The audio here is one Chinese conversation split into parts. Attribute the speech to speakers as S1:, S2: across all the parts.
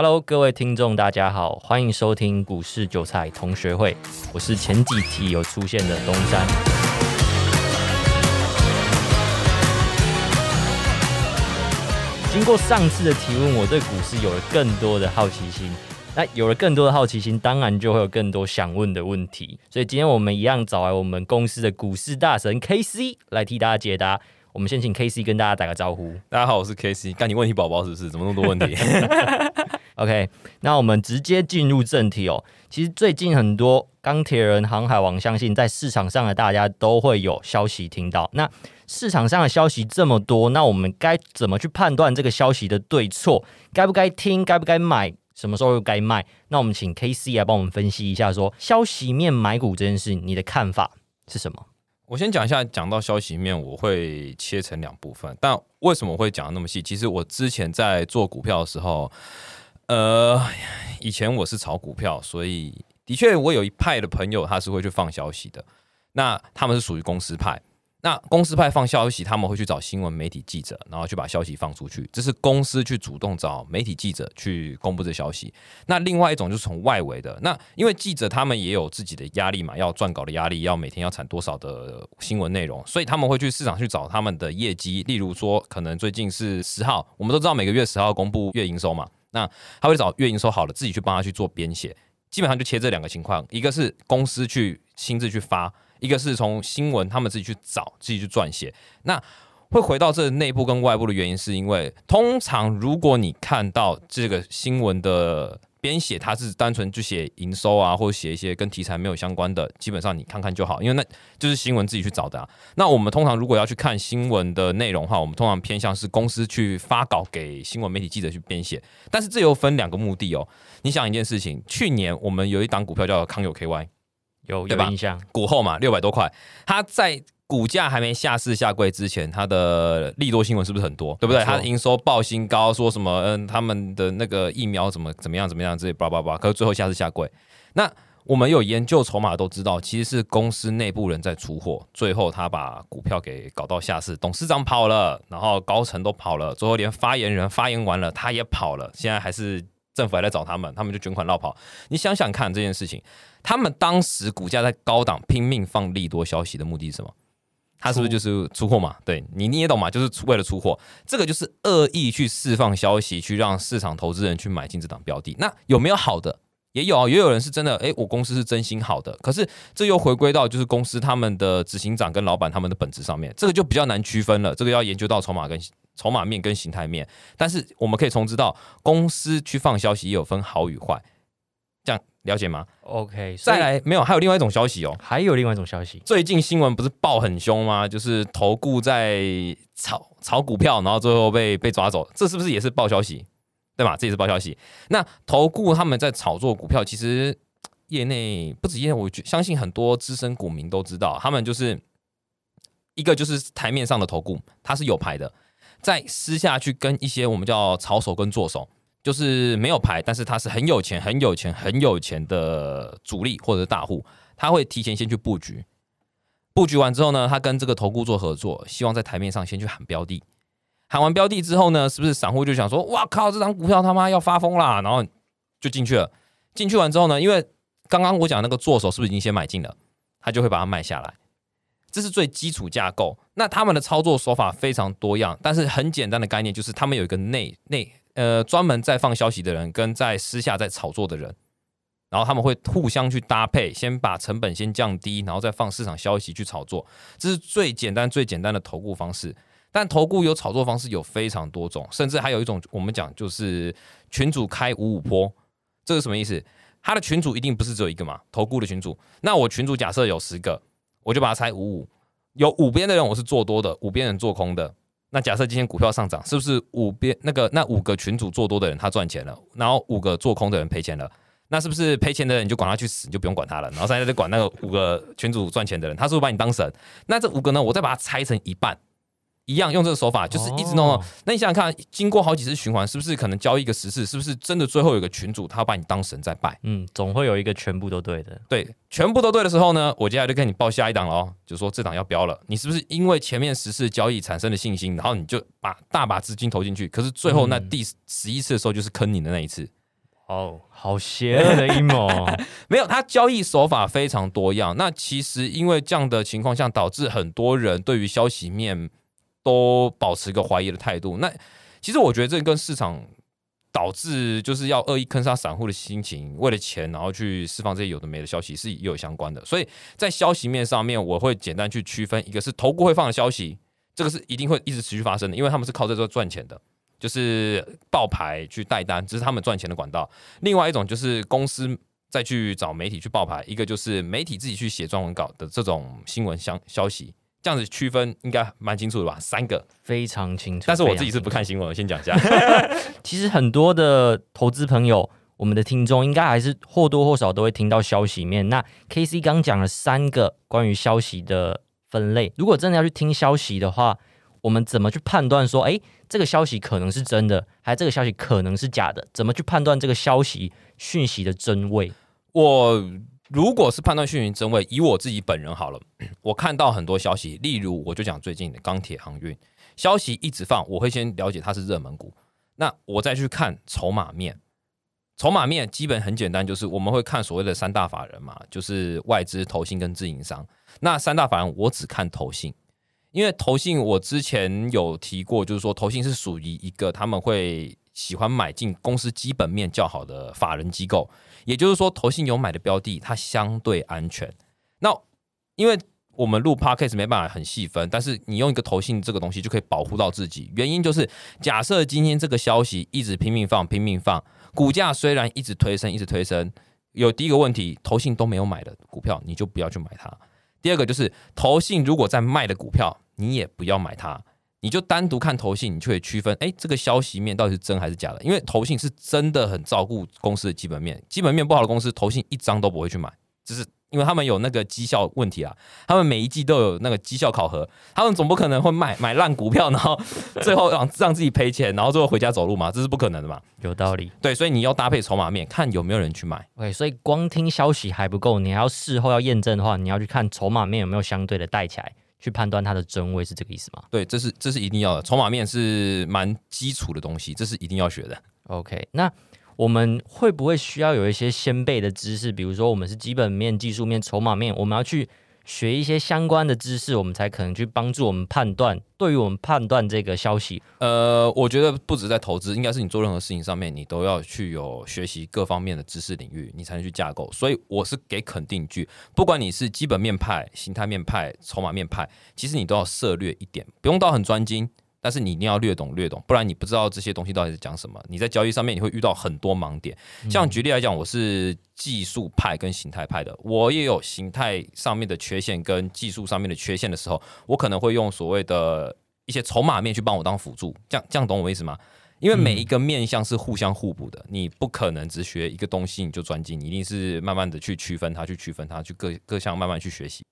S1: Hello，各位听众，大家好，欢迎收听股市韭菜同学会，我是前几题有出现的东山。经过上次的提问，我对股市有了更多的好奇心。那有了更多的好奇心，当然就会有更多想问的问题。所以今天我们一样找来我们公司的股市大神 K C 来替大家解答。我们先请 K C 跟大家打个招呼。
S2: 大家好，我是 K C。干你问题宝宝是不是？怎么那么多问题
S1: ？OK，那我们直接进入正题哦。其实最近很多钢铁人、航海王，相信在市场上的大家都会有消息听到。那市场上的消息这么多，那我们该怎么去判断这个消息的对错？该不该听？该不该买？什么时候又该卖？那我们请 K C 来帮我们分析一下，说消息面买股这件事，你的看法是什么？
S2: 我先讲一下，讲到消息面，我会切成两部分。但为什么会讲的那么细？其实我之前在做股票的时候，呃，以前我是炒股票，所以的确我有一派的朋友他是会去放消息的。那他们是属于公司派。那公司派放消息，他们会去找新闻媒体记者，然后去把消息放出去。这是公司去主动找媒体记者去公布这消息。那另外一种就是从外围的，那因为记者他们也有自己的压力嘛，要撰稿的压力，要每天要产多少的新闻内容，所以他们会去市场去找他们的业绩。例如说，可能最近是十号，我们都知道每个月十号公布月营收嘛，那他会找月营说好了，自己去帮他去做编写。基本上就切这两个情况，一个是公司去亲自去发。一个是从新闻他们自己去找，自己去撰写，那会回到这内部跟外部的原因，是因为通常如果你看到这个新闻的编写，它是单纯就写营收啊，或者写一些跟题材没有相关的，基本上你看看就好，因为那就是新闻自己去找的。啊那我们通常如果要去看新闻的内容的话，我们通常偏向是公司去发稿给新闻媒体记者去编写，但是这又分两个目的哦。你想一件事情，去年我们有一档股票叫康友 KY。
S1: 有有印象，
S2: 股后嘛，六百多块。它在股价还没下市下柜之前，它的利多新闻是不是很多？对不对？它的营收报新高，说什么？嗯，他们的那个疫苗怎么怎么样怎么样？这些叭叭叭。可是最后下市下柜。那我们有研究筹码都知道，其实是公司内部人在出货，最后他把股票给搞到下市，董事长跑了，然后高层都跑了，最后连发言人发言完了，他也跑了。现在还是政府还在找他们，他们就卷款绕跑。你想想看这件事情。他们当时股价在高档拼命放利多消息的目的是什么？他是不是就是出货嘛？对你你也懂嘛？就是为了出货，这个就是恶意去释放消息，去让市场投资人去买进这档标的。那有没有好的？也有啊，也有人是真的，诶，我公司是真心好的。可是这又回归到就是公司他们的执行长跟老板他们的本质上面，这个就比较难区分了。这个要研究到筹码跟筹码面跟形态面。但是我们可以从知道，公司去放消息也有分好与坏。了解吗
S1: ？OK，
S2: 再来没有，还有另外一种消息哦，
S1: 还有另外一种消息。
S2: 最近新闻不是爆很凶吗？就是投顾在炒炒股票，然后最后被被抓走，这是不是也是爆消息？对吧？这也是爆消息。那投顾他们在炒作股票，其实业内不止业内，我相信很多资深股民都知道，他们就是一个就是台面上的投顾，他是有牌的，在私下去跟一些我们叫炒手跟做手。就是没有牌，但是他是很有钱、很有钱、很有钱的主力或者大户，他会提前先去布局。布局完之后呢，他跟这个投顾做合作，希望在台面上先去喊标的。喊完标的之后呢，是不是散户就想说：“哇靠，这张股票他妈要发疯啦！”然后就进去了。进去完之后呢，因为刚刚我讲那个做手是不是已经先买进了，他就会把它卖下来。这是最基础架构。那他们的操作手法非常多样，但是很简单的概念就是他们有一个内内。呃，专门在放消息的人跟在私下在炒作的人，然后他们会互相去搭配，先把成本先降低，然后再放市场消息去炒作，这是最简单最简单的投顾方式。但投顾有炒作方式有非常多种，甚至还有一种我们讲就是群主开五五坡，这是什么意思？他的群主一定不是只有一个嘛？投顾的群主，那我群主假设有十个，我就把它拆五五，有五边的人我是做多的，五边人做空的。那假设今天股票上涨，是不是五边那个那五个群主做多的人他赚钱了，然后五个做空的人赔钱了？那是不是赔钱的人你就管他去死，你就不用管他了？然后现在在管那个五个群主赚钱的人，他是不是把你当神？那这五个呢？我再把它拆成一半。一样用这个手法，就是一直弄。那你想想看，经过好几次循环，是不是可能交易一个十次？是不是真的最后有个群主他把你当神在拜？
S1: 嗯，总会有一个全部都对的。
S2: 对，全部都对的时候呢，我接下来就跟你报下一档了哦，就说这档要标了。你是不是因为前面十次交易产生了信心，然后你就把大把资金投进去？可是最后那第十一次的时候就是坑你的那一次。
S1: 哦，好邪恶的阴谋。
S2: 没有，他交易手法非常多样。那其实因为这样的情况下，导致很多人对于消息面都保持一个怀疑的态度。那其实我觉得这跟市场导致就是要恶意坑杀散户的心情，为了钱然后去释放这些有的没的消息是也有相关的。所以在消息面上面，我会简单去区分，一个是投顾会放的消息，这个是一定会一直持续发生的，因为他们是靠这个赚钱的。就是爆牌去带单，这是他们赚钱的管道。另外一种就是公司再去找媒体去爆牌，一个就是媒体自己去写专文稿的这种新闻消消息，这样子区分应该蛮清楚的吧？三个
S1: 非常清楚。
S2: 但是我自己是不看新闻，我先讲一下。
S1: 其实很多的投资朋友，我们的听众应该还是或多或少都会听到消息面。那 K C 刚讲了三个关于消息的分类，如果真的要去听消息的话。我们怎么去判断说，哎，这个消息可能是真的，还这个消息可能是假的？怎么去判断这个消息讯息的真伪？
S2: 我如果是判断讯息真伪，以我自己本人好了，我看到很多消息，例如我就讲最近的钢铁航运消息一直放，我会先了解它是热门股，那我再去看筹码面。筹码面基本很简单，就是我们会看所谓的三大法人嘛，就是外资、投信跟自营商。那三大法人我只看投信。因为投信，我之前有提过，就是说投信是属于一个他们会喜欢买进公司基本面较好的法人机构，也就是说投信有买的标的，它相对安全。那因为我们录 podcast 没办法很细分，但是你用一个投信这个东西就可以保护到自己。原因就是，假设今天这个消息一直拼命放、拼命放，股价虽然一直推升、一直推升，有第一个问题，投信都没有买的股票，你就不要去买它。第二个就是投信如果在卖的股票，你也不要买它，你就单独看投信，你就可以区分，哎，这个消息面到底是真还是假的？因为投信是真的很照顾公司的基本面，基本面不好的公司，投信一张都不会去买，只是。因为他们有那个绩效问题啊，他们每一季都有那个绩效考核，他们总不可能会卖买烂股票，然后 最后让让自己赔钱，然后最后回家走路嘛，这是不可能的嘛。
S1: 有道理，
S2: 对，所以你要搭配筹码面，看有没有人去买。
S1: OK，所以光听消息还不够，你还要事后要验证的话，你要去看筹码面有没有相对的带起来，去判断它的真伪，是这个意思吗？
S2: 对，这是这是一定要的，筹码面是蛮基础的东西，这是一定要学的。
S1: OK，那。我们会不会需要有一些先辈的知识？比如说，我们是基本面、技术面、筹码面，我们要去学一些相关的知识，我们才可能去帮助我们判断。对于我们判断这个消息，
S2: 呃，我觉得不止在投资，应该是你做任何事情上面，你都要去有学习各方面的知识领域，你才能去架构。所以我是给肯定句，不管你是基本面派、形态面派、筹码面派，其实你都要涉略一点，不用到很专精。但是你一定要略懂略懂，不然你不知道这些东西到底是讲什么。你在交易上面你会遇到很多盲点。像举例来讲，我是技术派跟形态派的，我也有形态上面的缺陷跟技术上面的缺陷的时候，我可能会用所谓的一些筹码面去帮我当辅助。这样这样懂我意思吗？因为每一个面向是互相互补的，你不可能只学一个东西你就专精，你一定是慢慢的去区分它，去区分它，去各各项慢慢去学习。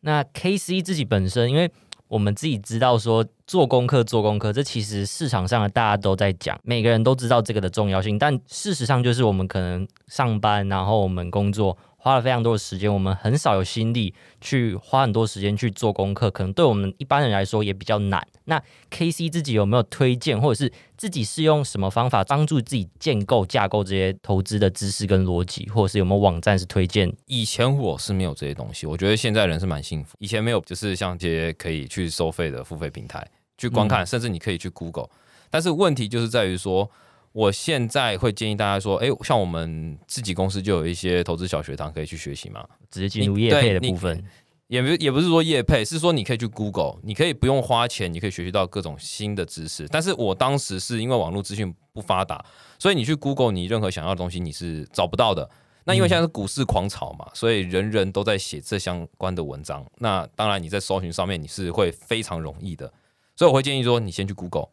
S1: 那 K C 自己本身因为。我们自己知道说做功课做功课，这其实市场上的大家都在讲，每个人都知道这个的重要性。但事实上就是我们可能上班，然后我们工作。花了非常多的时间，我们很少有心力去花很多时间去做功课，可能对我们一般人来说也比较难。那 K C 自己有没有推荐，或者是自己是用什么方法帮助自己建构架构这些投资的知识跟逻辑，或者是有没有网站是推荐？
S2: 以前我是没有这些东西，我觉得现在人是蛮幸福。以前没有，就是像这些可以去收费的付费平台去观看，甚至你可以去 Google，但是问题就是在于说。我现在会建议大家说，哎，像我们自己公司就有一些投资小学堂可以去学习嘛，
S1: 直接进入业配的部分，
S2: 也不也不是说业配，是说你可以去 Google，你可以不用花钱，你可以学习到各种新的知识。但是我当时是因为网络资讯不发达，所以你去 Google，你任何想要的东西你是找不到的。那因为现在是股市狂潮嘛，所以人人都在写这相关的文章。那当然你在搜寻上面你是会非常容易的，所以我会建议说，你先去 Google。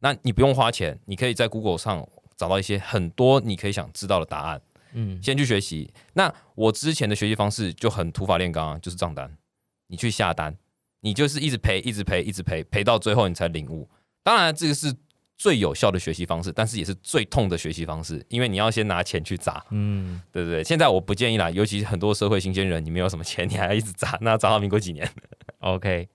S2: 那你不用花钱，你可以在 Google 上找到一些很多你可以想知道的答案。嗯，先去学习。那我之前的学习方式就很土法炼钢，就是账单，你去下单，你就是一直赔，一直赔，一直赔，赔到最后你才领悟。当然，这个是最有效的学习方式，但是也是最痛的学习方式，因为你要先拿钱去砸。嗯，对不对？现在我不建议啦，尤其很多社会新鲜人，你没有什么钱，你还要一直砸，那砸到民国几年
S1: ？OK。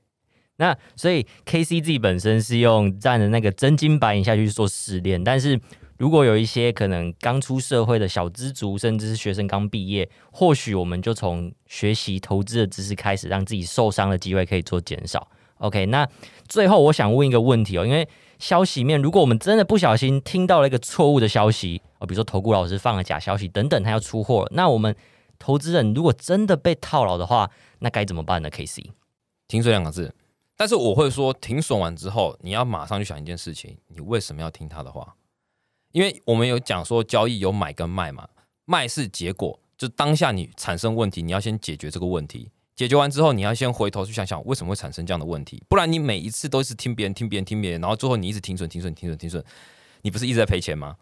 S1: 那所以 K C 自己本身是用站的那个真金白银下去做试炼，但是如果有一些可能刚出社会的小资族，甚至是学生刚毕业，或许我们就从学习投资的知识开始，让自己受伤的机会可以做减少。OK，那最后我想问一个问题哦，因为消息面，如果我们真的不小心听到了一个错误的消息哦，比如说投顾老师放了假消息等等，他要出货了，那我们投资人如果真的被套牢的话，那该怎么办呢？K C，
S2: 停损两个字，但是我会说，停损完之后，你要马上去想一件事情，你为什么要听他的话？因为我们有讲说交易有买跟卖嘛，卖是结果，就当下你产生问题，你要先解决这个问题。解决完之后，你要先回头去想想为什么会产生这样的问题，不然你每一次都是听别人、听别人、听别人，然后最后你一直停损、停损、停损、停损，你不是一直在赔钱吗？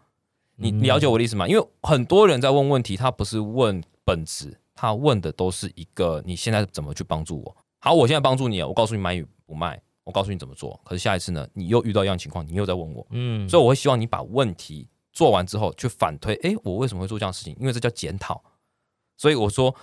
S2: 你了解我的意思吗？因为很多人在问问题，他不是问本质，他问的都是一个你现在怎么去帮助我。好，我现在帮助你，我告诉你买与不卖，我告诉你怎么做。可是下一次呢，你又遇到一样情况，你又在问我，嗯，所以我会希望你把问题做完之后去反推，诶，我为什么会做这样的事情？因为这叫检讨。所以我说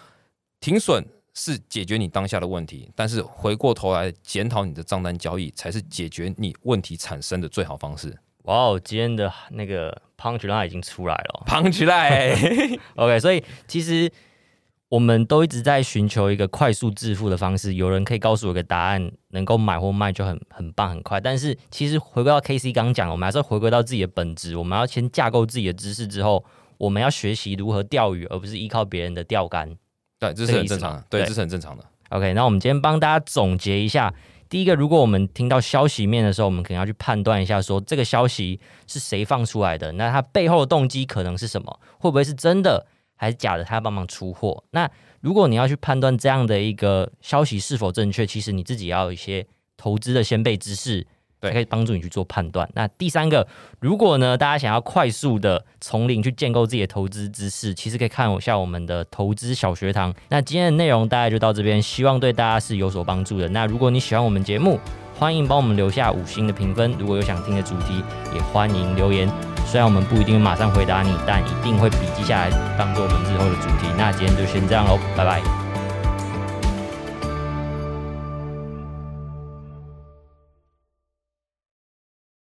S2: 停损。是解决你当下的问题，但是回过头来检讨你的账单交易，才是解决你问题产生的最好方式。
S1: 哇哦，今天的那个 punch line 已经出来了
S2: ，punch line。
S1: OK，所以其实我们都一直在寻求一个快速致富的方式。有人可以告诉我一个答案，能够买或卖就很很棒很快。但是其实回归到 KC 刚讲，我们还是要回归到自己的本质。我们要先架构自己的知识之后，我们要学习如何钓鱼，而不是依靠别人的钓竿。
S2: 对，这是很正常的。对，这是很正常的。
S1: OK，那我们今天帮大家总结一下。第一个，如果我们听到消息面的时候，我们可能要去判断一下，说这个消息是谁放出来的，那它背后的动机可能是什么？会不会是真的还是假的？他要帮忙出货。那如果你要去判断这样的一个消息是否正确，其实你自己要有一些投资的先辈知识。
S2: 对，
S1: 可以帮助你去做判断。那第三个，如果呢，大家想要快速的从零去建构自己的投资知识，其实可以看一下我们的投资小学堂。那今天的内容大概就到这边，希望对大家是有所帮助的。那如果你喜欢我们节目，欢迎帮我们留下五星的评分。如果有想听的主题，也欢迎留言。虽然我们不一定马上回答你，但一定会笔记下来，当做我们日后的主题。那今天就先这样喽，拜拜。